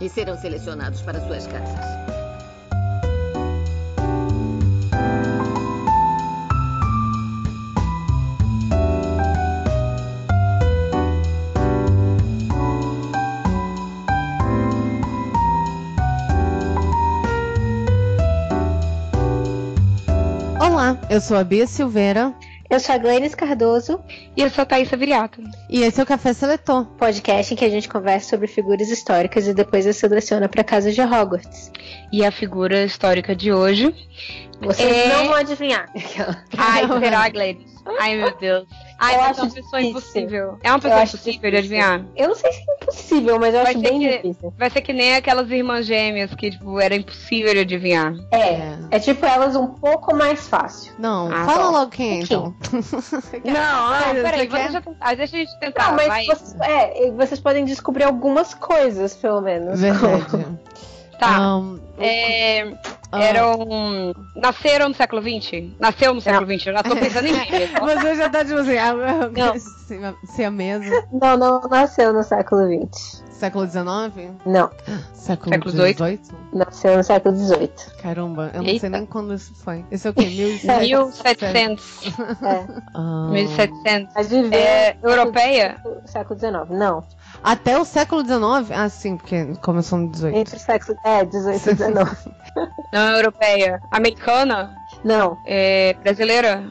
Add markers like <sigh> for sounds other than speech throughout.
e serão selecionados para suas casas. Olá, eu sou a Bia Silveira. Eu sou a Glennis Cardoso. E eu sou a Thaisa Viriato. E esse é o Café Seletor. Podcast em que a gente conversa sobre figuras históricas e depois as seleciona para casa de Hogwarts. E a figura histórica de hoje. Vocês é... não vão adivinhar. <laughs> Ai, será, Glennis? Ai, meu Deus. Ai, eu mas acho é uma pessoa difícil. impossível. É uma pessoa impossível de difícil. adivinhar. Eu não sei se é impossível, mas eu Vai acho bem que- difícil. Vai ser que nem aquelas irmãs gêmeas que, tipo, era impossível de adivinhar. É, é tipo elas um pouco mais fácil. Não, Ah, fala tá. logo quem é, então. Não, Ah, peraí, você quer? deixa, eu tentar, deixa a gente tentar. Não, mas vai. vocês, é, vocês podem descobrir algumas coisas, pelo menos. Verdade. <laughs> Tá. Ahn, É, ah, eram. Nasceram no século XX? Nasceu no século XX, eu já tô pensando em <laughs> gêmeas. Você já tá tipo assim, ah, Não. se- <laughs> se a mesa. Não, não nasceu no século XX. Século XIX? Não, Século XVIII? nasceu no século XVIII. Caramba, eu não Eita. sei nem quando isso foi. Esse é o quê? 1700? 1700. <laughs> É. Ah, 1700. Mas viveu É, europeia? século XIX. Não, Até o século XIX? Ah, sim, porque começou no 18. entre o século. É, 18 e 19. Não, europeia. Americana? Não, É, brasileira?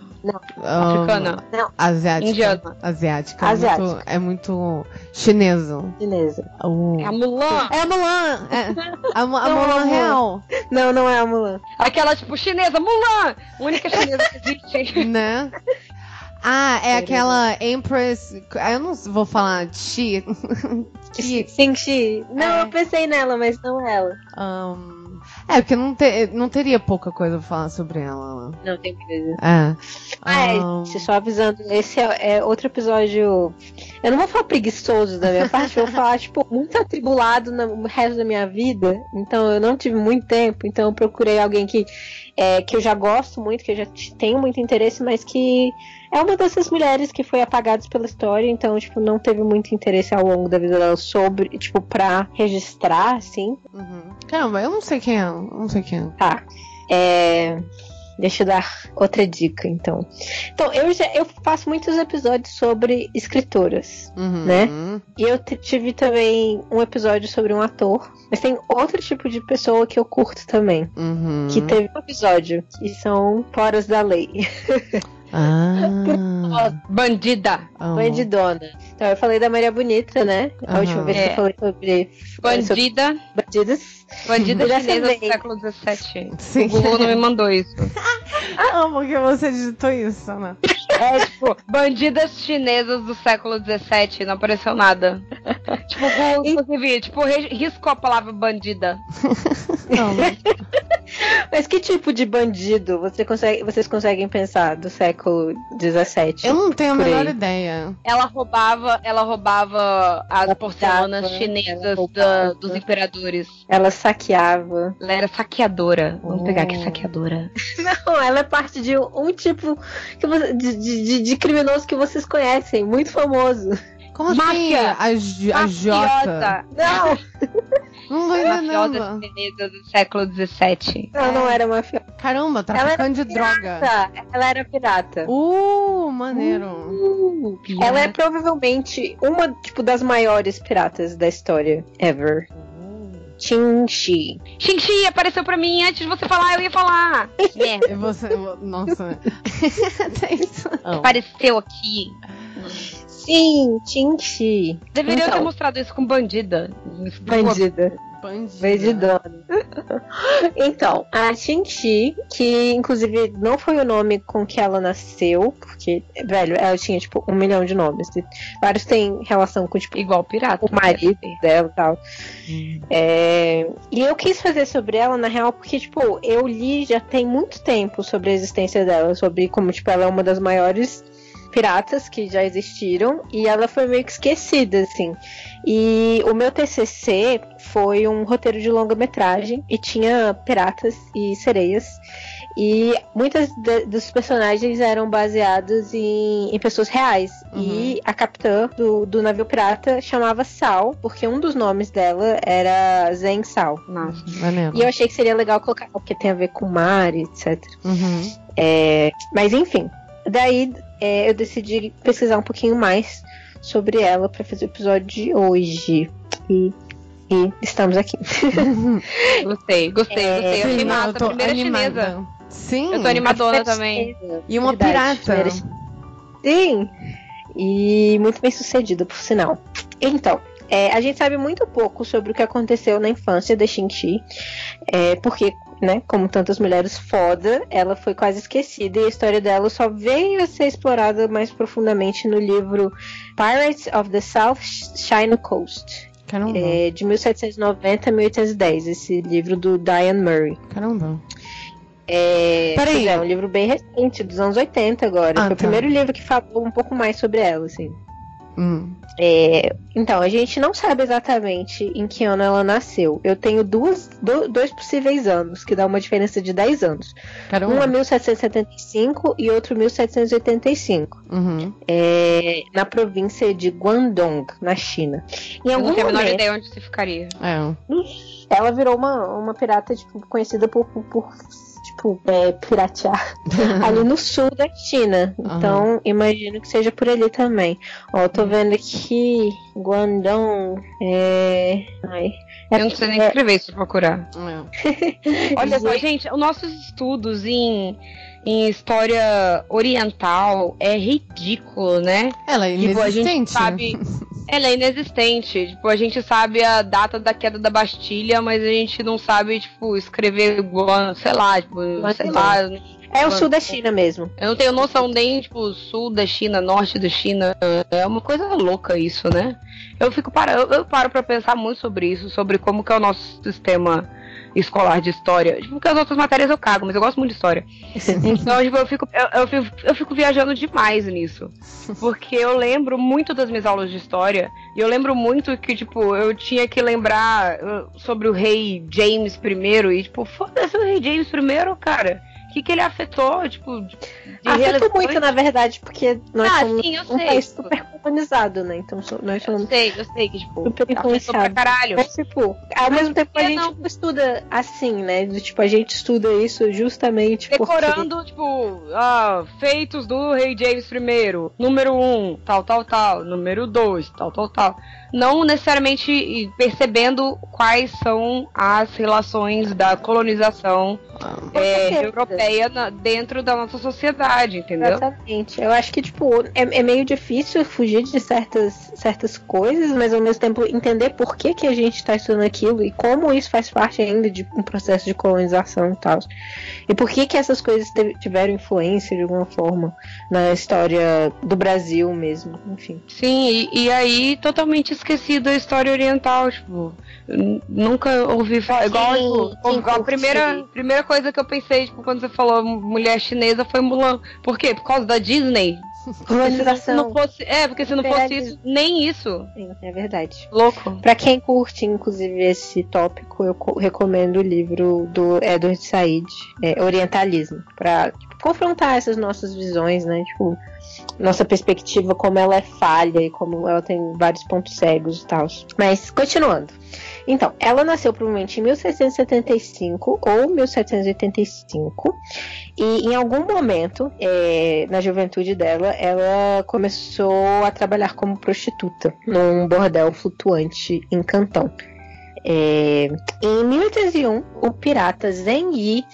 Ah, Africana? Asiática. Indiana? Asiática. Asiática. É, muito, é muito chinesa. chinesa. O- É a Mulan? É a Mulan! É, a, a Não, Mulan não. real, Não, não é a Mulan. Aquela, tipo, chinesa, Mulan! Única chinesa que existe. né? <laughs> Ah, é aquela Empress. Eu não vou falar Chi. <laughs> Chi. Xingxi. Não, É. eu pensei nela, mas não é ela. ahn, é, porque não, te- não teria pouca coisa pra falar sobre ela. né? Não, tem coisa. É. Ah, é, ahn, gente, só avisando, esse é, é outro episódio. Eu não vou falar preguiçoso da minha parte, eu vou falar, tipo, muito atribulado no resto da minha vida. Então eu não tive muito tempo, então eu procurei alguém que, é, que eu já gosto muito, que eu já tenho muito interesse, mas que é uma dessas mulheres que foi apagada pela história, então, tipo, não teve muito interesse ao longo da vida dela sobre, tipo, pra registrar, assim. uhum. Caramba, eu não sei quem é. Eu não sei quem é. Tá. É, Deixa eu dar outra dica, então. Então, eu, já, eu faço muitos episódios sobre escritoras. Uhum. Né? E eu tive também um episódio sobre um ator. Mas tem outro tipo de pessoa que eu curto também. Uhum. Que teve um episódio. Que são Foras da Lei. <laughs> Ah. <laughs> Bandida. amo. Bandidona. Então, eu falei da Maria Bonita, né? A Aham. última vez que É. eu falei sobre Bandida. bandidas. Bandida Dessa chinesa do século XVII. Sim. O Google não me mandou isso. <laughs> Amo que você digitou isso, né? <laughs> É, tipo, bandidas chinesas do século XVII, não apareceu nada. tipo, Google, inclusive, tipo, riscou a palavra bandida. Não, Mas que tipo de bandido você consegue, vocês conseguem pensar do século XVII? eu não tenho a Por aí. menor ideia. Ela roubava, ela roubava as Ela porcelanas chinesas da- dos imperadores. Ela saqueava. Ela era saqueadora. Vamos pegar aqui Oh. saqueadora. <laughs> Não, ela é parte de um tipo que você- de, de- de- de criminoso que vocês conhecem, muito famoso. Como assim? Máfia. A, a Jota. Mafiosa. <laughs> Não, Não tô Mafiosa entendendo. chinesa do século XVII. não, não era mafiosa. Caramba, traficante de droga. Ela era pirata. Uh, maneiro. Ela é provavelmente uma tipo das maiores piratas da história ever. Chin-Chi. Chin-Chi apareceu pra mim antes de você falar, eu ia falar. Merda. E você. Nossa. <laughs> Apareceu aqui. Sim, Chin-Chi. Deveria Então. ter mostrado isso com bandida. Bandida. Bandida. Bandidona. <laughs> então, a Chin-Chi, que inclusive não foi o nome com que ela nasceu, porque, velho, ela tinha, tipo, um milhão de nomes. E Vários têm relação com, tipo, Igual pirata. o marido dela e tal. É, E eu quis fazer sobre ela, na real, porque, tipo, eu li já tem muito tempo sobre a existência dela, sobre como, tipo, ela é uma das maiores piratas que já existiram, e ela foi meio que esquecida, assim. E o meu TCC foi um roteiro de longa-metragem, e tinha piratas e sereias, e muitas de- dos personagens eram baseados em, em pessoas reais. E a capitã do, do navio pirata chamava Sal, porque um dos nomes dela era Zen Sal. Nossa. Maneiro. E eu achei que seria legal colocar, porque tem a ver com mar e etc. Uhum. É, mas enfim, daí é, eu decidi pesquisar um pouquinho mais sobre ela para fazer o episódio de hoje. E, e estamos aqui. <laughs> Gostei, gostei, É, gostei. Eu Sim, achei massa, eu a primeira animada. chinesa. Sim. Eu tô animadona também. chinesa, E uma verdade, pirata. primeira- Sim. E muito bem sucedida, por sinal. Então, é, a gente sabe muito pouco sobre o que aconteceu na infância da Xinxi. É, porque, né, como tantas mulheres foda, ela foi quase esquecida e a história dela só veio a ser explorada mais profundamente no livro Pirates of the South China Coast, Caramba. é, de 1790 a 1810, esse livro do Diane Murray. Caramba. É, Peraí. é, um livro bem recente, dos anos 80 agora. Ah, Foi o tá. primeiro livro que falou um pouco mais sobre ela, assim. Hum. É, então, a gente não sabe exatamente em que ano ela nasceu. Eu tenho duas, do- dois possíveis anos, que dá uma diferença de 10 anos. Caramba. Um é 1775 e outro 1785. Uhum. É, na província de Guangdong, na China. Em Eu algum não tenho a menor momento, ideia onde se ficaria. É. ela virou uma, uma pirata tipo, conhecida por, por, tipo, é, piratear <laughs> ali no sul da China. Então, imagino que seja por ali também. Ó, eu tô vendo aqui Guangdong. É. Ai. É, Eu não sei nem é- escrever isso pra procurar. É. <laughs> Olha só, gente, os nossos estudos em, em história oriental é ridículo, né? Ela é Tipo, a gente inexistente. sabe. <laughs> Ela é inexistente. Tipo, a gente sabe a data da queda da Bastilha, mas a gente não sabe, tipo, escrever igual, sei lá, tipo, Mas sei lá. é o sul da China mesmo. Eu não tenho noção nem, tipo, sul da China, norte da China. É uma coisa louca isso, né? Eu fico para, eu, eu paro pra pensar muito sobre isso, sobre como que é o nosso sistema escolar de história. Tipo, porque as outras matérias eu cago, mas eu gosto muito de história. <laughs> Então, tipo, eu fico, eu, eu fico, eu fico viajando demais nisso. Porque eu lembro muito das minhas aulas de história. E eu lembro muito que, tipo, eu tinha que lembrar uh, sobre o rei James I. E, tipo, foda-se o rei James I, cara. O que, que ele afetou, tipo, de, Afetou muito, na verdade, porque nós Ah, somos sim, eu um sei. país super colonizado, né? Então nós Eu somos sei, eu sei que, tipo, super afetou pra caralho. Mas, tipo, ao mesmo tempo a gente não? estuda assim, né? Tipo, a gente estuda isso justamente porque... Decorando, tipo, ah, feitos do rei James I. Número 1, um, tal, tal, tal. Número 2, tal, tal, tal. Não necessariamente percebendo quais são as relações da colonização Com é, certeza. Europeia na- dentro da nossa sociedade, entendeu? Exatamente. Eu acho que, tipo, é, é meio difícil fugir de certas, certas coisas, mas ao mesmo tempo entender por que, que a gente tá estudando aquilo e como isso faz parte ainda de um processo de colonização e tal. E por que que essas coisas tiveram influência de alguma forma na história do Brasil mesmo, enfim. Sim, e, e aí totalmente esquecido a história oriental, tipo, nunca ouvi falar. Igual, Quem- tipo, quem igual a primeira, primeira coisa que eu pensei, tipo, quando você falou mulher chinesa foi Mulan. Por quê? Por causa da Disney? Colonização. não fosse, é, porque se não fosse isso, nem isso. É verdade. Louco. Pra quem curte, inclusive, esse tópico, eu co- recomendo o livro do Edward Said, é, Orientalismo, pra tipo, confrontar essas nossas visões, né? Tipo, nossa perspectiva, como ela é falha e como ela tem vários pontos cegos e tal. Mas, continuando. Então, ela nasceu provavelmente em 1775 ou 1785. E em algum momento, é, na juventude dela, ela começou a trabalhar como prostituta num bordel flutuante em Cantão. É, em 1801, o pirata Zheng Yi,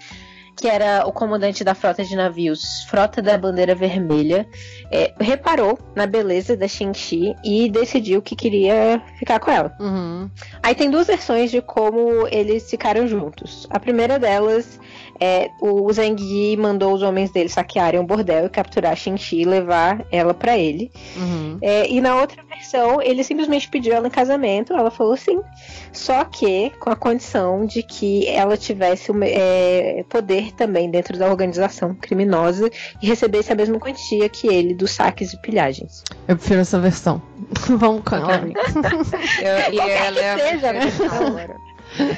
que era o comandante da frota de navios Frota da Bandeira Vermelha, é, reparou na beleza da Xinxi e decidiu que queria ficar com ela. Uhum. Aí tem duas versões de como eles ficaram juntos. A primeira delas é o Zhang Yi mandou os homens dele saquearem um bordel e capturar a Xinxi e levar ela para ele. Uhum. É, e na outra versão, ele simplesmente pediu ela em casamento, ela falou sim. Só que com a condição de que ela tivesse é, poder também dentro da organização criminosa e recebesse a mesma quantia que ele dos saques e pilhagens. Eu prefiro essa versão. <laughs> Vamos com ela. Eu- e Qualquer ela é a que seja a versão.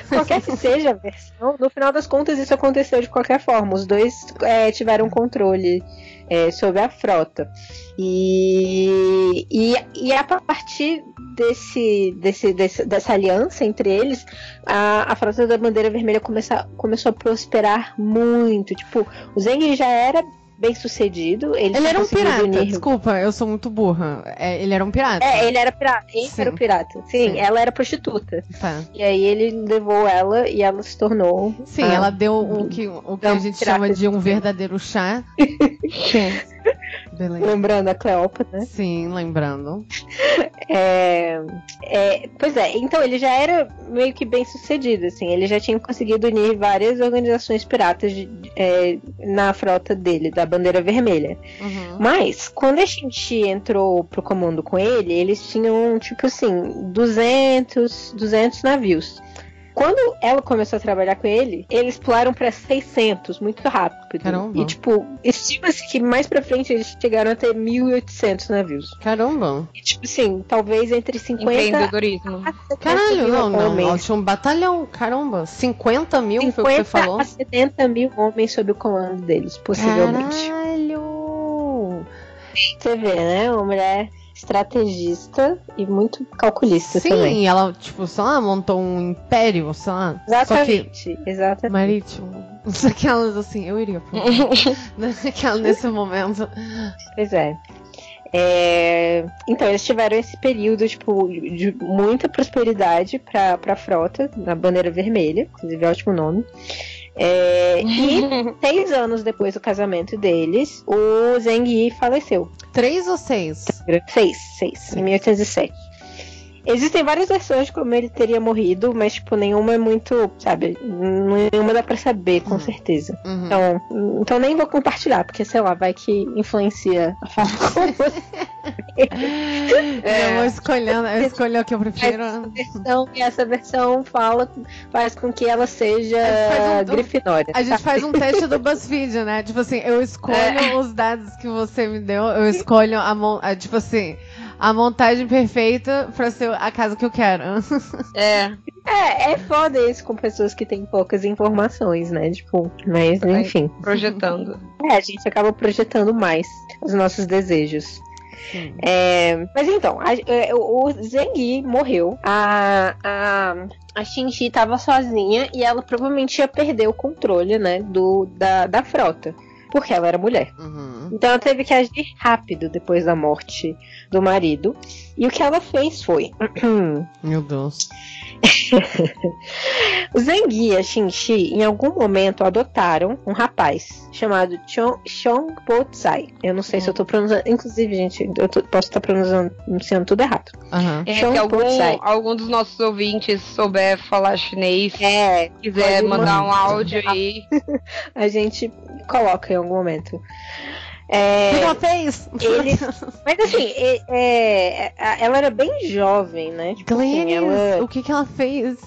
Qualquer que seja a versão, no final das contas isso aconteceu de qualquer forma. Os dois é, tiveram controle é, sobre a frota. E, e, e a partir desse, desse, desse- dessa aliança entre eles, a, a frota da Bandeira Vermelha começa, começou a prosperar muito. Tipo, o Zeng já era bem sucedido. Ele, Ele era um pirata, unir- desculpa, eu sou muito burra. É, ele era um pirata. É, ele era pirata. Ele Sim. era o pirata. Sim, Sim. ela era prostituta. Tá. E aí ele levou ela e ela se tornou. Sim, a- ela deu o que, o que a gente pirata chama de de um verdadeiro chá. <laughs> Beleza. Lembrando a Cleópatra. Sim, lembrando. É, é, pois é, então ele já era meio que bem sucedido, assim. Ele já tinha conseguido unir várias organizações piratas de- é, na frota dele, da Bandeira Vermelha. Uhum. Mas, quando a gente entrou pro comando com ele, eles tinham, tipo assim, 200, 200 navios. Quando ela começou a trabalhar com ele, eles pularam pra 600 muito rápido. Caramba. E, tipo, estima-se que mais pra frente eles chegaram a ter 1.800 navios. Caramba. E, tipo assim, talvez entre 50 Empreendedorismo. a 70 Caralho, mil não, não. Ela tinha um batalhão, caramba. 50 mil foi o que você 50 falou? a 70 mil homens sob o comando deles, possivelmente. Caralho. Você vê, né? Uma mulher estrategista e muito calculista Sim, também. ela, tipo, sei lá, montou um império, sei lá. Só que Exatamente, exatamente. marítimo. <laughs> Aquelas assim, eu iria Aquela <laughs> <laughs> nesse momento. Pois é. É, Então, eles tiveram esse período, tipo, de muita prosperidade pra, pra frota, na bandeira vermelha, inclusive é ótimo nome. É, E <laughs> seis anos depois do casamento deles, o Zheng Yi faleceu. Três ou seis? Seis, seis, em 1807. Existem várias versões de como ele teria morrido, mas, tipo, nenhuma é muito, sabe, nenhuma dá pra saber com Uhum. certeza. Uhum. Então, então nem vou compartilhar, porque, sei lá, vai que influencia a forma como você Eu vou escolhendo, eu escolho o que eu prefiro. versão, e essa versão fala, faz com que ela seja Faz um- Grifinória. A gente faz um teste do BuzzFeed, né? Tipo assim, eu escolho É. os dados que você me deu, eu escolho a, a, tipo assim, a montagem perfeita pra ser a casa que eu quero. <laughs> É. É, é foda isso com pessoas que têm poucas informações, né? Tipo, mas Vai. enfim. Projetando. <laughs> É, a gente acaba projetando mais os nossos desejos. Sim. É, mas então, a- é, o Yi morreu. A, a, a Xinxi tava sozinha e ela provavelmente ia perder o controle, né, do, da, da frota. Porque ela era mulher. Uhum. Então ela teve que agir rápido depois da morte do marido. E o que ela fez foi. <clears throat> Meu Deus. <laughs> Yi e a Xinxi, em algum momento, adotaram um rapaz chamado Chong, Chong Po Tsai. Eu não sei se eu tô pronunciando. Inclusive, gente, eu tô- posso estar pronunciando, pronunciando tudo errado. Aham. É, Show se algum, Potsai. algum dos nossos ouvintes souber falar chinês, É, quiser mandar um áudio aí. <laughs> a gente coloca em algum momento. O que É, ela fez? ele- <laughs> mas assim, é- é, ela era bem jovem, né? Tipo assim, Glennis, ela... o que que ela fez?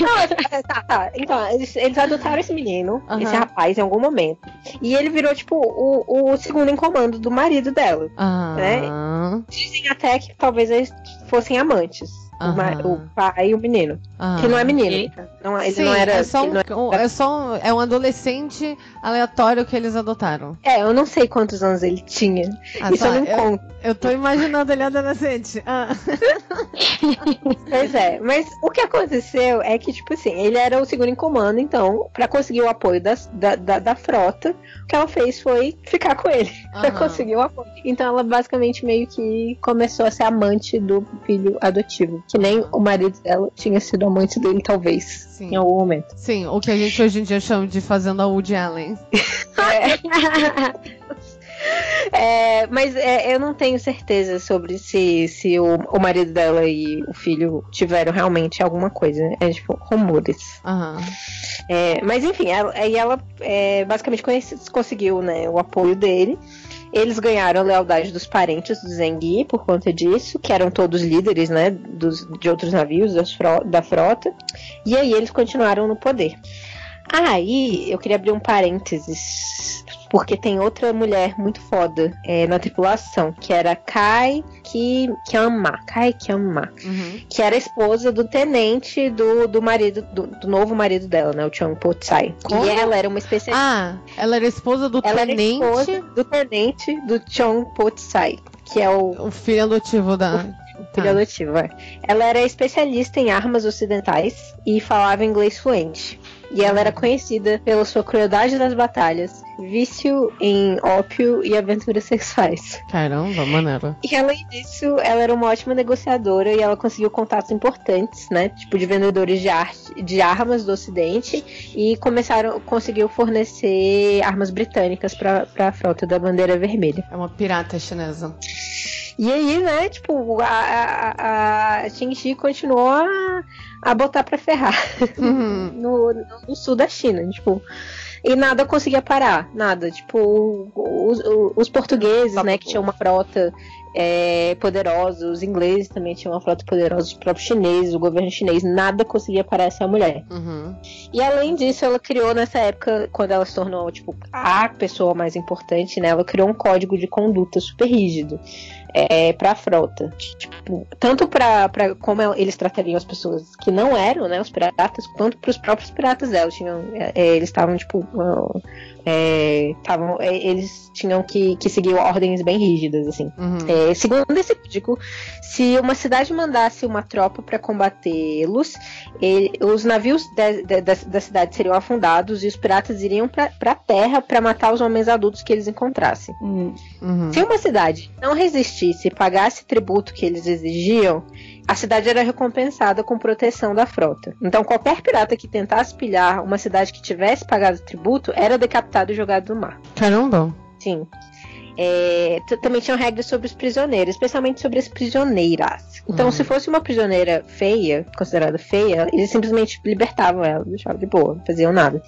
Não, é- tá, tá. Então, eles, eles adotaram esse menino, esse rapaz, em algum momento. E ele virou, tipo, o, o segundo em comando do marido dela. Ah, Dizem até que talvez eles fossem amantes. Aham. o pai e o menino. ah. Que não é menino. Eita. Não, ele Sim, não era. é só, um, não era- é só um, é um adolescente aleatório que eles adotaram. É, eu não sei quantos anos ele tinha. Ah, Isso tá, eu não eu, conto. eu tô imaginando ele adolescente. Ah. <laughs> Pois é, mas o que aconteceu é que, tipo assim, ele era o segundo em comando, então, pra conseguir o apoio das- da, da, da frota, o que ela fez foi ficar com ele, <laughs> pra Aham. conseguir o apoio. Então ela basicamente meio que começou a ser amante do filho adotivo. Que nem o marido dela tinha sido amante dele, talvez. Sim. Em algum momento. Sim, o que a gente hoje em dia chama de fazenda Woody Allen. É, <laughs> <laughs> <laughs> mas é, eu não tenho certeza sobre se, se o, o marido dela e o filho tiveram realmente alguma coisa. É tipo rumores. Aham. É, mas enfim, ela- aí ela é, basicamente conseguiu né, o apoio dele. Eles ganharam a lealdade dos parentes do Zengi por conta disso, que eram todos líderes né, dos, de outros navios da frota. E aí eles continuaram no poder. Aí eu queria abrir um parênteses, porque tem outra mulher muito foda é, na tripulação, que era Kai Ki, Kyama. Kai Kyama Uhum. que era esposa do tenente do, do marido, do, do novo marido dela, né? O Chang Po-tsai. Como? E ela era uma especialista. Ah, ela era esposa do ela era tenente, esposa do tenente do Chong Po-tsai, que é o o filho adotivo da. filho Tá. adotivo. é. Ela era especialista em armas ocidentais e falava inglês fluente. E ela era conhecida pela sua crueldade nas batalhas, vício em ópio e aventuras sexuais. Caramba, maneiro. E além disso, ela era uma ótima negociadora e ela conseguiu contatos importantes, né? Tipo de vendedores de, arte, de armas do Ocidente e começaram, conseguiu fornecer armas britânicas para a frota da bandeira vermelha. É uma pirata chinesa. E aí, né? Tipo, a, a, a Qingxi continuou a, a botar para ferrar Uhum. <laughs> no, no sul da China, tipo. E nada conseguia parar, nada. Tipo, os, os portugueses, né, que tinham uma frota é, poderosa, os ingleses também tinham uma frota poderosa, os próprios chineses, o governo chinês, nada conseguia parar essa mulher. Uhum. E além disso, ela criou nessa época, quando ela se tornou, tipo, a pessoa mais importante, né, ela criou um código de conduta super rígido. É, pra frota. Tipo, tanto pra como el- eles tratariam as pessoas que não eram, né, os piratas, quanto pros próprios piratas dela. Tinham, é, é, eles estavam, tipo, é, tavam, é, eles tinham que, que seguir ordens bem rígidas, assim. Uhum. É, segundo esse código, se uma cidade mandasse uma tropa para combatê-los, os navios de- de- da, da cidade seriam afundados e os piratas iriam para a terra para matar os homens adultos que eles encontrassem. Hum. Uhum. Se uma cidade não resistisse e pagasse tributo que eles exigiam, a cidade era recompensada com proteção da frota. Então, qualquer pirata que tentasse pilhar uma cidade que tivesse pagado tributo era decapitado e jogado no mar. Caramba. Sim. É, também tinham regras sobre os prisioneiros, especialmente sobre as prisioneiras. Então, Uhum. se fosse uma prisioneira feia, considerada feia, eles simplesmente libertavam ela, deixavam de boa, não faziam nada.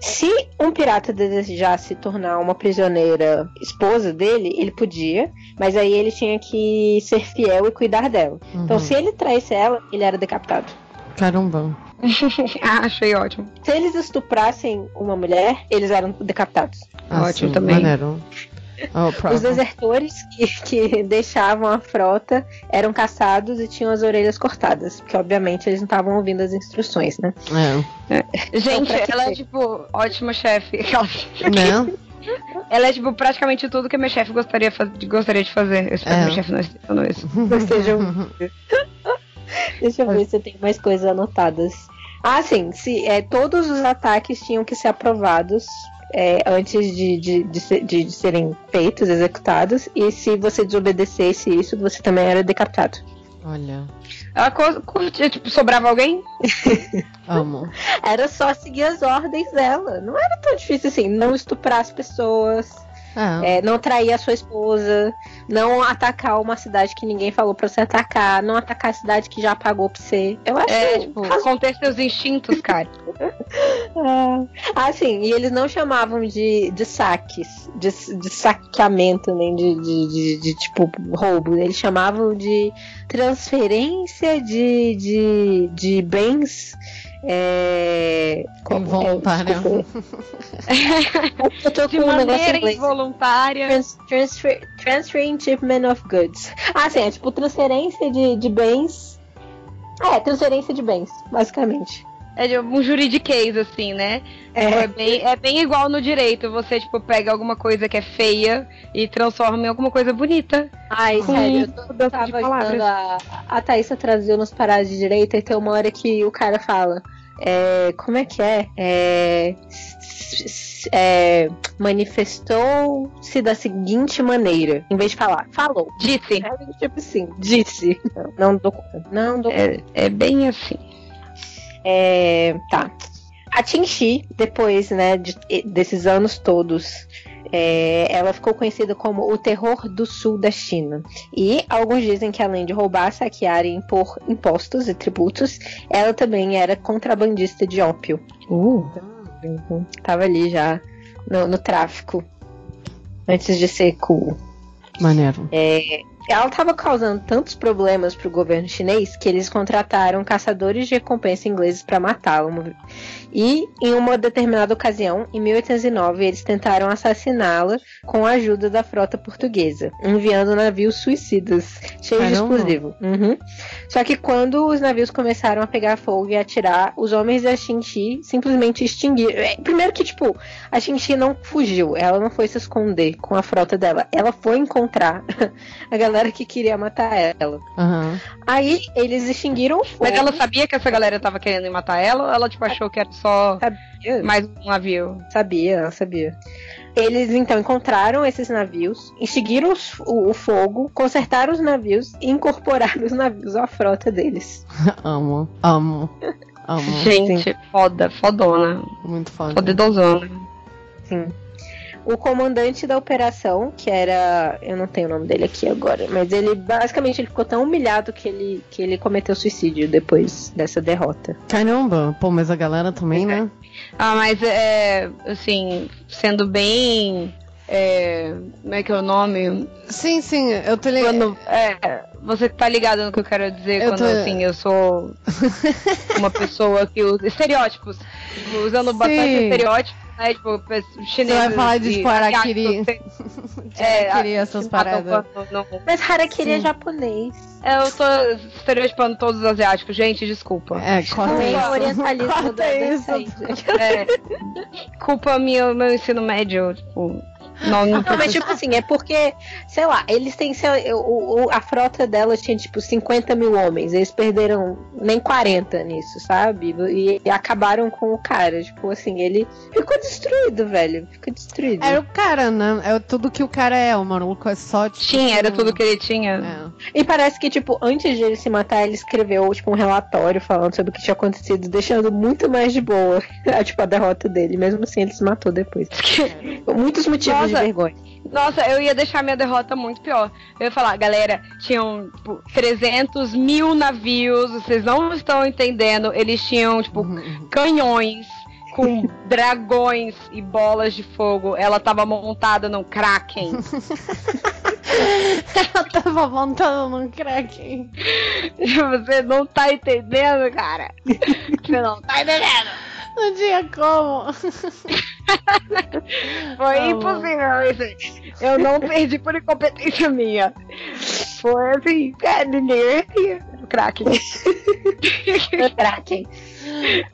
Se um pirata desejasse tornar uma prisioneira esposa dele, ele podia, mas aí ele tinha que ser fiel e cuidar dela. Então, Uhum. se ele traísse ela, ele era decapitado. Caramba. <laughs> ah, achei ótimo. Se eles estuprassem uma mulher, eles eram decapitados. Ótimo sim, também. Maneiro. Oh, <laughs> Os desertores que, que deixavam a frota eram caçados e tinham as orelhas cortadas, porque obviamente eles não estavam ouvindo as instruções, né? É. Gente, pra que ela é tipo ótima chefe. Aquela- Né? Ela é tipo praticamente tudo que a minha chefe gostaria, gostaria de fazer. Eu espero É. que minha chefe não esteja falando isso. Já ouviram. <laughs> Deixa eu ver se eu tenho mais coisas anotadas. Ah, sim. Se, é, todos os ataques tinham que ser aprovados é, antes de, de, de, de- de serem feitos, executados. E se você desobedecesse isso, você também era decapitado. Olha, Ela curtia, tipo, sobrava alguém? <laughs> amo. Era só seguir as ordens dela. Não era tão difícil assim. Não estuprar as pessoas. É. É, não trair a sua esposa, não atacar uma cidade que ninguém falou pra você atacar, não atacar a cidade que já pagou pra você. Eu acho É, tipo, razo- conter seus instintos, cara. <laughs> Ah, ah, sim, e eles não chamavam de, de saques, de, de saqueamento, nem de, de, de- de, tipo roubo. Eles chamavam de transferência de, de, de bens. É, como- Involuntária. é, desculpa. <laughs> Eu tô De com um negócio em maneira involuntária. Trans, transfer, transferring shipment of goods. Ah, sim, é tipo transferência de, de bens. É, transferência de bens, basicamente. É de um juridiquês, assim, né? É. É, bem, é bem igual no direito. Você, tipo, pega alguma coisa que é feia e transforma em alguma coisa bonita. ai, Com sério, eu, tô, eu tava ajudando a, a traduziu nos paradas de direito e tem uma hora que o cara fala. é, como é que é? É, é, manifestou-se da seguinte maneira, em vez de falar, falou. Disse. É, tipo assim, disse. Não dou conta. Não dou É, é bem assim. É, tá. A Tinchi, depois, né, de- desses anos todos, é, ela ficou conhecida como o terror do sul da China. E alguns dizem que além de roubar, saquear e impor impostos e tributos, ela também era contrabandista de ópio. Uh. Tava ali já no, no tráfico. Antes de ser cool. Maneiro. É, ela estava causando tantos problemas para o governo chinês que eles contrataram caçadores de recompensa ingleses para matá-la. E em uma determinada ocasião, em 1809, eles tentaram assassiná-la com a ajuda da frota portuguesa, enviando navios suicidas cheios de explosivo. Uhum. Só que quando os navios começaram a pegar fogo e atirar, os homens da Xinchi simplesmente extinguiram. É, Primeiro que, tipo, a Xinchi não fugiu, ela não foi se esconder com a frota dela, ela foi encontrar <laughs> a galera que queria matar ela. Aham. Aí eles extinguiram o fogo. Mas ela sabia que essa galera tava querendo matar ela ou ela tipo achou que era só Sabia. mais um navio? Sabia, ela sabia. Eles então encontraram esses navios, extinguiram os- o, o fogo, consertaram os navios e incorporaram os navios à frota deles. <laughs> Amo, amo, amo. Gente, foda, fodona. Muito foda. Fodidozona. Sim. O comandante da operação, que era. Eu não tenho o nome dele aqui agora, mas ele basicamente ele ficou tão humilhado que ele, que ele cometeu suicídio depois dessa derrota. Caramba, pô, mas a galera também, né? Ah, mas é. Assim, sendo bem. É, como é que é o nome? Sim, sim, eu tô ligado. É, você tá ligado no que eu quero dizer Eu quando tô- assim eu sou <laughs> uma pessoa que usa estereótipos, tipo, usando bastante Sim. estereótipos, né? Tipo, chineses. vai falar <laughs> de, harakiri. É, É, queria essas paradas. não- Mas Harakiri é Sim. japonês. Eu tô estereotipando todos os asiáticos, gente, desculpa. É, corta é isso. orientalismo Corta da- isso. É, culpa minha, meu ensino médio, tipo. Não, não Não, mas tipo assim, é porque, sei lá, eles têm. sei- O, o- a frota dela tinha tipo 50 mil homens. Eles perderam nem 40 nisso, sabe? E, e acabaram com o cara. Tipo assim, ele ficou destruído, velho. Ficou destruído. Era o cara, né? É tudo que o cara é, o maluco é só, tipo... Tinha, era tudo que ele tinha. É. E parece que, tipo, antes de ele se matar, ele escreveu, tipo, um relatório falando sobre o que tinha acontecido, deixando muito mais de boa, <laughs> a, tipo, a derrota dele. Mesmo assim, ele se matou depois. <laughs> Muitos motivos de Nossa. vergonha. Nossa, eu ia deixar minha derrota muito pior. Eu ia falar, galera, tinham tipo, 300 mil navios, vocês não estão entendendo. Eles tinham, tipo, canhões com <laughs> dragões e bolas de fogo. Ela tava montada num Kraken. <laughs> Ela tava montando num Kraken. Você não tá entendendo, cara. <laughs> Você não tá entendendo. Não tinha como. <laughs> Foi Tá impossível isso. Eu não perdi por incompetência minha. Foi assim, é, ninguém o Kraken. Kraken.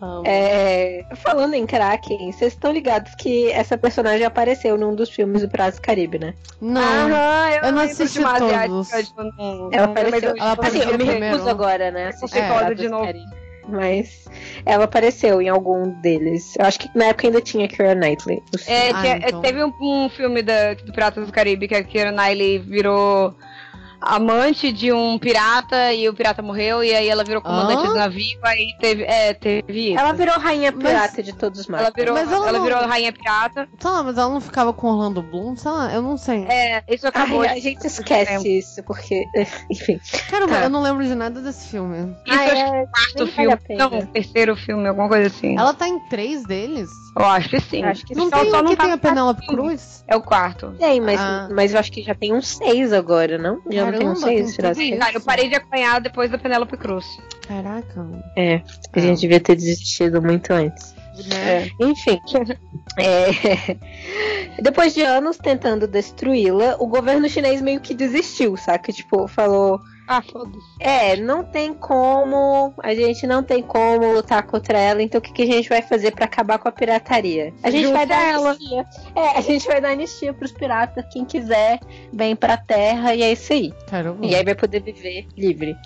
Amo. É, falando em Kraken, vocês estão ligados que essa personagem apareceu num dos filmes do do Caribe, né? Não. Aham, eu não lembro de assisti asiática, todos. tipo, não- Ela não- apareceu. eu- ela assim, apareceu eu me primeiro. recuso agora, né? Assistir É. De novo. Caribe. Mas ela apareceu em algum deles. Eu acho que na época ainda tinha Keira Knightley. É, Ah, tinha- então. Teve um, um filme da, do Piratas do Caribe que a Keira Knightley virou amante de um pirata e o pirata morreu e aí ela virou comandante Ah? do navio, aí teve, é, teve isso. Ela virou rainha Mas- pirata de todos os mares. Ela virou, Mas ela ela não- virou rainha pirata. Sei lá, mas ela não ficava com Orlando Bloom? Sei lá, eu não sei. É, isso acabou. Ai, a gente esquece isso, porque. <laughs> Enfim. Caramba, tá. eu não lembro de nada desse filme. Isso Ah, acho que é, é o quarto filme. vale. Não, terceiro filme, alguma coisa assim. Ela tá em três deles? Eu acho que sim. Acho que Não Só- tem só um não que tá tem a Penélope quarto Cruz? É o quarto. Tem, mas, Ah. mas eu acho que já tem uns seis agora, não? Já não tem uns Caramba, seis? Será. Cara, eu parei de acompanhar depois da Penélope Cruz. Caraca. É, a gente devia ter desistido muito antes. Né? Enfim. <laughs> É, Depois de anos tentando destruí-la, o governo chinês meio que desistiu, saca? Tipo, falou. Ah, foda-se. É, não tem como, a gente não tem como lutar contra ela, então o que, que a gente vai fazer pra acabar com a pirataria? A gente vai dar ela. anistia. É, a gente vai dar anistia pros piratas, quem quiser vem pra terra e é isso aí. Caramba. E aí vai poder viver livre.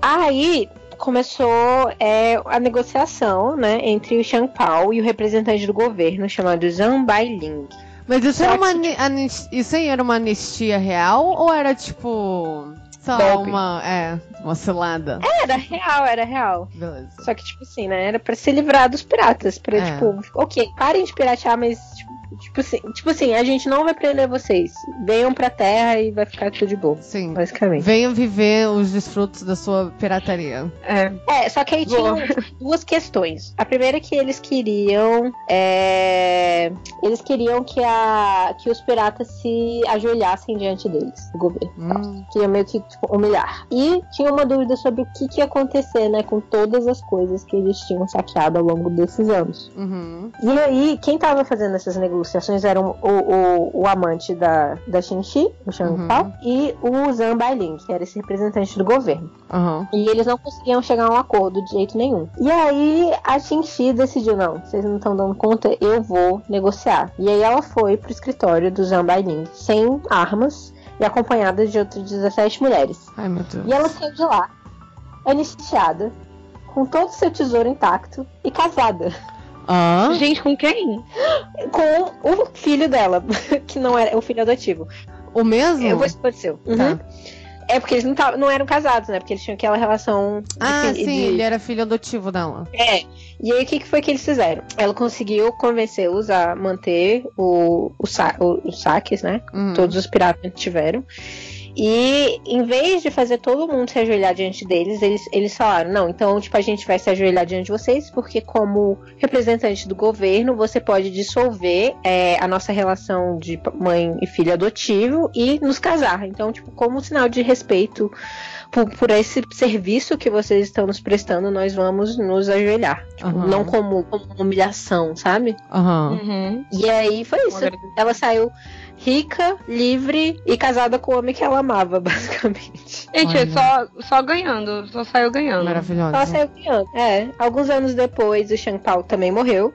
Aí, começou é, a negociação, né, entre o Shang Pao e o representante do governo chamado Zhang Bailing. Mas isso, Só era uma, que- isso aí era uma anistia real ou era tipo. Golpe. uma. É, uma cilada? Era real, era real. Beleza. Só que, tipo assim, né? Era pra se livrar dos piratas. Pra, É. tipo, ok, parem de piratear, mas, tipo, tipo assim, tipo assim, a gente não vai prender vocês. Venham pra terra e vai ficar tudo de boa. Sim. Basicamente. Venham viver os desfrutos da sua pirataria. É. É, só que aí Boa. tinha duas questões. A primeira é que eles queriam. é, Eles queriam que, a... que os piratas se ajoelhassem diante deles, do governo. Hum. Queria meio que tipo, humilhar. E tinha uma dúvida sobre o que, que ia acontecer, né, com todas as coisas que eles tinham saqueado ao longo desses anos. Uhum. E aí, quem tava fazendo essas negociações eram o, o, o amante da, da Xinxi, o Shang Uhum. Pao, e o Zhang Bailing, que era esse representante do governo. Aham. E eles não conseguiam chegar a um acordo de jeito nenhum. E aí a Xinxi decidiu: não, vocês não estão dando conta, eu vou negociar. E aí ela foi pro escritório do Zhang Bailing, sem armas e acompanhada de outras 17 mulheres. Ai, meu Deus. E ela saiu de lá, anistiada, com todo o seu tesouro intacto e casada. Hã? Gente, com quem? Com o filho dela, <laughs> que não era o filho adotivo. O mesmo? Eu vou esclarecer. Uhum. Tá. É porque eles não, tavam- não eram casados, né? Porque eles tinham aquela relação. de Ah, fi- sim, de- ele era filho adotivo dela. É. E aí, o que, que foi que eles fizeram? Ela conseguiu convencê-los a manter o, o sa- o- os saques, né? Uhum. Todos os piratas tiveram. E em vez de fazer todo mundo se ajoelhar diante deles, eles, eles falaram: não, então, tipo, a gente vai se ajoelhar diante de vocês, porque, como representante do governo, você pode dissolver é, a nossa relação de mãe e filho adotivo e nos casar. Então, tipo, como sinal de respeito por, por esse serviço que vocês estão nos prestando, nós vamos nos ajoelhar. Tipo, Aham. Não como, como humilhação, sabe? Aham. Uhum. E aí foi isso. Ela saiu rica, livre e casada com o homem que ela amava, <laughs> basicamente. Gente, Olha. só, só ganhando. Só saiu ganhando. Maravilhosa. Ela saiu ganhando. É. Alguns anos depois, o Shang Pao também morreu.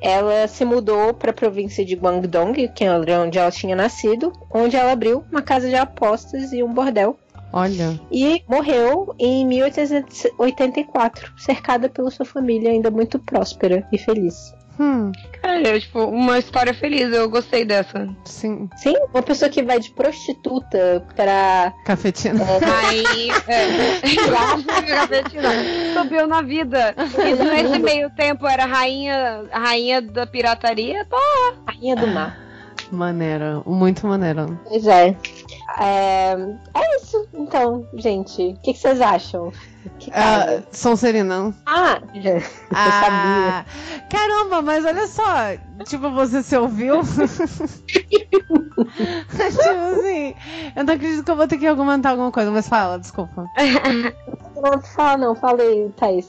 Ela se mudou para a província de Guangdong, que era onde ela tinha nascido, onde ela abriu uma casa de apostas e um bordel. Olha. E morreu em 1884, cercada pela sua família, ainda muito próspera e feliz. Hum, Cara, tipo, uma história feliz. Eu gostei dessa. sim. Sim, uma pessoa que vai de prostituta pra. Cafetina. Aí, é, <laughs> subiu na vida. E nesse meio tempo era rainha, rainha da pirataria. Pô, Rainha do Mar. Maneira. Muito maneira. Pois é. É, é isso, então, gente. O que, que vocês acham? Que Ah, casa? Sonserina. <laughs> Ah, eu sabia. Ah, caramba, mas olha só. Tipo, você se ouviu? <laughs> tipo assim. Eu não acredito que eu vou ter que argumentar alguma coisa, mas fala, desculpa. <laughs> Não fala, não. Falei, Thaís.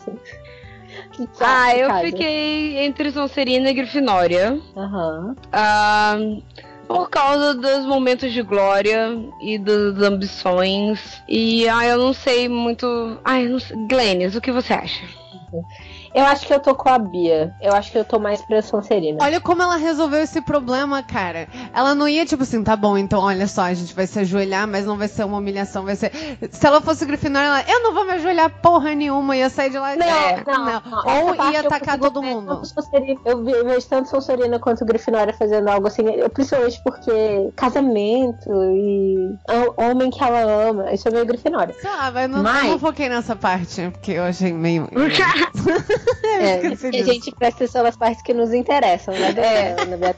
Que que Ah, eu casa? fiquei entre Sonserina e Grifinória. Aham. Ah, por causa dos momentos de glória e das ambições. E ah, eu não sei muito. Ai, eu não sei. Glennis, o que você acha? Eu acho que eu tô com a Bia. Eu acho que eu tô mais pra Sonserina. Olha como ela resolveu esse problema, cara. Ela não ia, tipo assim, tá bom, então olha só, a gente vai se ajoelhar, mas não vai ser uma humilhação, vai ser. Se ela fosse Grifinória, ela, eu não vou me ajoelhar porra nenhuma, ia sair de lá. Não, É, não, não. Ou ia atacar todo ver mundo. Eu ve- vejo tanto Sonserina quanto Grifinória fazendo algo assim, eu- principalmente porque casamento e homem que ela ama, isso é meio Grifinória. Sei lá, mas não, Mas- eu não foquei nessa parte, porque eu achei meio. <laughs> É, esqueci que a gente presta atenção nas partes que nos interessam, né? É. na verdade.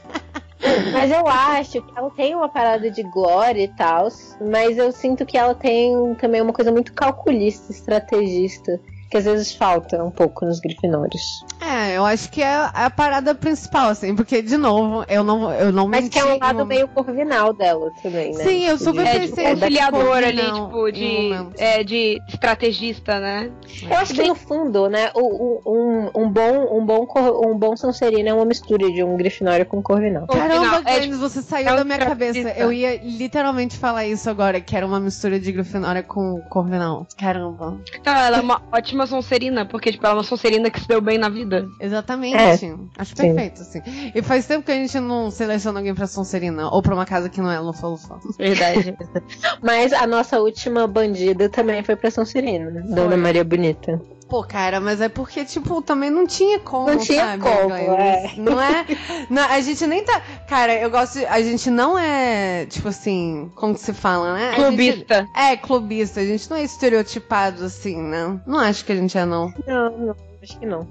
Mas eu acho que ela tem uma parada de glória e tal, mas eu sinto que ela tem também uma coisa muito calculista, estrategista, que às vezes falta um pouco nos grifinórios. É, eu acho que é a parada principal, assim, porque, de novo, eu não, eu não Mas menti. que é um lado meio corvinal dela também, né? Sim, eu super É, pensei tipo, assim, conciliador ali, tipo, de, é, de estrategista, né? Eu acho que no fundo, né, o, um, um bom um bom cor- um bom Sonserino é uma mistura de um Grifinório com um Corvinal. Caramba, final, é, Glennis, você saiu é um da minha cabeça. Eu ia literalmente falar isso agora, que era uma mistura de Grifinória com Corvinal. Caramba. Então, ela é uma ótima Sonserina, porque, tipo, ela é uma Sonserina que se deu bem na vida. Exatamente. É, Acho sim. perfeito, assim. E faz tempo que a gente não seleciona alguém pra Sonserina, ou pra uma casa que não é Lufa-Lufa. Verdade. <laughs> Mas a nossa última bandida também foi pra Sonserino, né? Dona Maria Bonita. Pô, cara, mas é porque, tipo, também não tinha como, Não tinha sabe, como, é. Não é. não, a gente nem tá. Cara, eu gosto. de- A gente não é, tipo assim, como que se fala, né? A gente- Clubista. é, clubista. A gente não é estereotipado assim, né? Não acho que a gente é, não. Não, não, acho que não.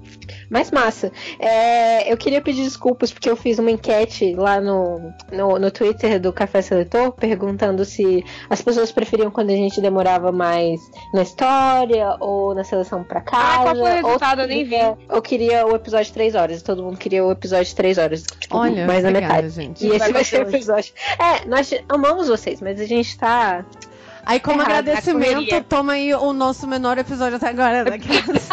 Mas massa. É, eu queria pedir desculpas porque eu fiz uma enquete lá no, no, no Twitter do Café Seletor perguntando se as pessoas preferiam quando a gente demorava mais na história ou na seleção pra casa. Ah, qual foi o ou resultado? Eu nem queria- Eu queria o episódio de 3 horas. Todo mundo queria o episódio de 3 horas. Tipo, Olha, mais na obrigada, metade. gente. E esse vai ser o episódio. É, nós amamos vocês, mas a gente tá. Aí, como Errado, agradecimento, toma aí o nosso menor episódio até agora. <laughs> Daquelas...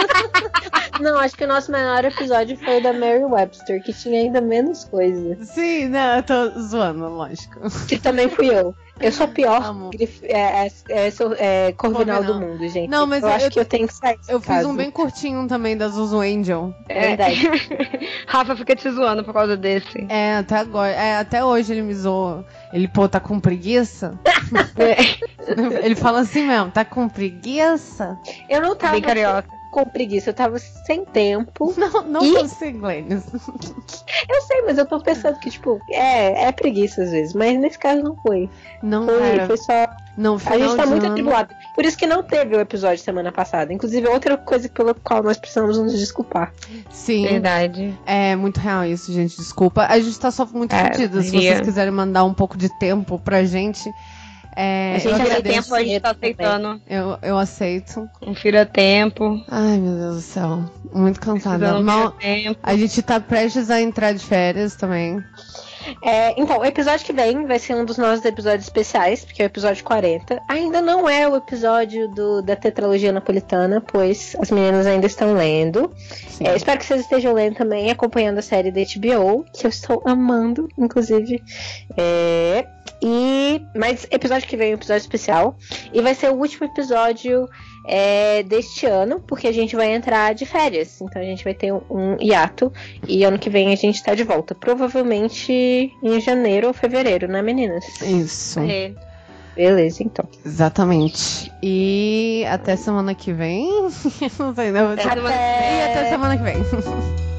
Não, acho que o nosso menor episódio foi o da Mary Webster, que tinha ainda menos coisa. Sim, não, eu tô zoando, lógico. Que também fui eu. Eu sou a pior grif- é, é, é, sou, é, corvinal do mundo, gente. Não, mas eu, eu- acho eu- que eu tenho que sair. Eu fiz um bem curtinho também da Zuzu Angel. É verdade. <laughs> Rafa fica te zoando por causa desse. É, até agora. É, até hoje ele me zoou. Ele, pô, tá com preguiça? <laughs> ele fala assim mesmo, tá com preguiça? Eu não tava Bem carioca. Com preguiça, eu tava sem tempo. <laughs> Não, não Ih! você, Glennis. Eu sei, mas eu tô pensando que, tipo, é, é preguiça às vezes. Mas nesse caso não foi. Não, Foi, cara. foi só. Não, A gente tá muito ano- atribulado. Por isso que não teve o episódio semana passada. Inclusive, outra coisa pela qual nós precisamos nos desculpar. Sim, Verdade. é muito real isso, gente. Desculpa. A gente tá só muito É, fodido. Se vocês quiserem mandar um pouco de tempo pra gente. É, A gente eu já tem agradeço. tempo a gente tá aceitando. Eu, eu aceito. Um fira tempo. Ai, meu Deus do céu. Muito cansada. Mal, a gente tá prestes a entrar de férias também. É, então, o episódio que vem vai ser um dos nossos episódios especiais, porque é o episódio 40. Ainda não é o episódio do, da tetralogia napolitana, pois as meninas ainda estão lendo. É, espero que vocês estejam lendo também, acompanhando a série da HBO, que eu estou amando, inclusive. É, e mas episódio que vem é um episódio especial. E vai ser o último episódio é, deste ano, porque a gente vai entrar de férias. Então a gente vai ter um, um hiato. E ano que vem a gente tá de volta. Provavelmente em janeiro ou fevereiro, né, meninas? Isso. É. Beleza, então. Exatamente. E até semana que vem. <laughs> Não sei, não. Até- E até semana que vem. <laughs>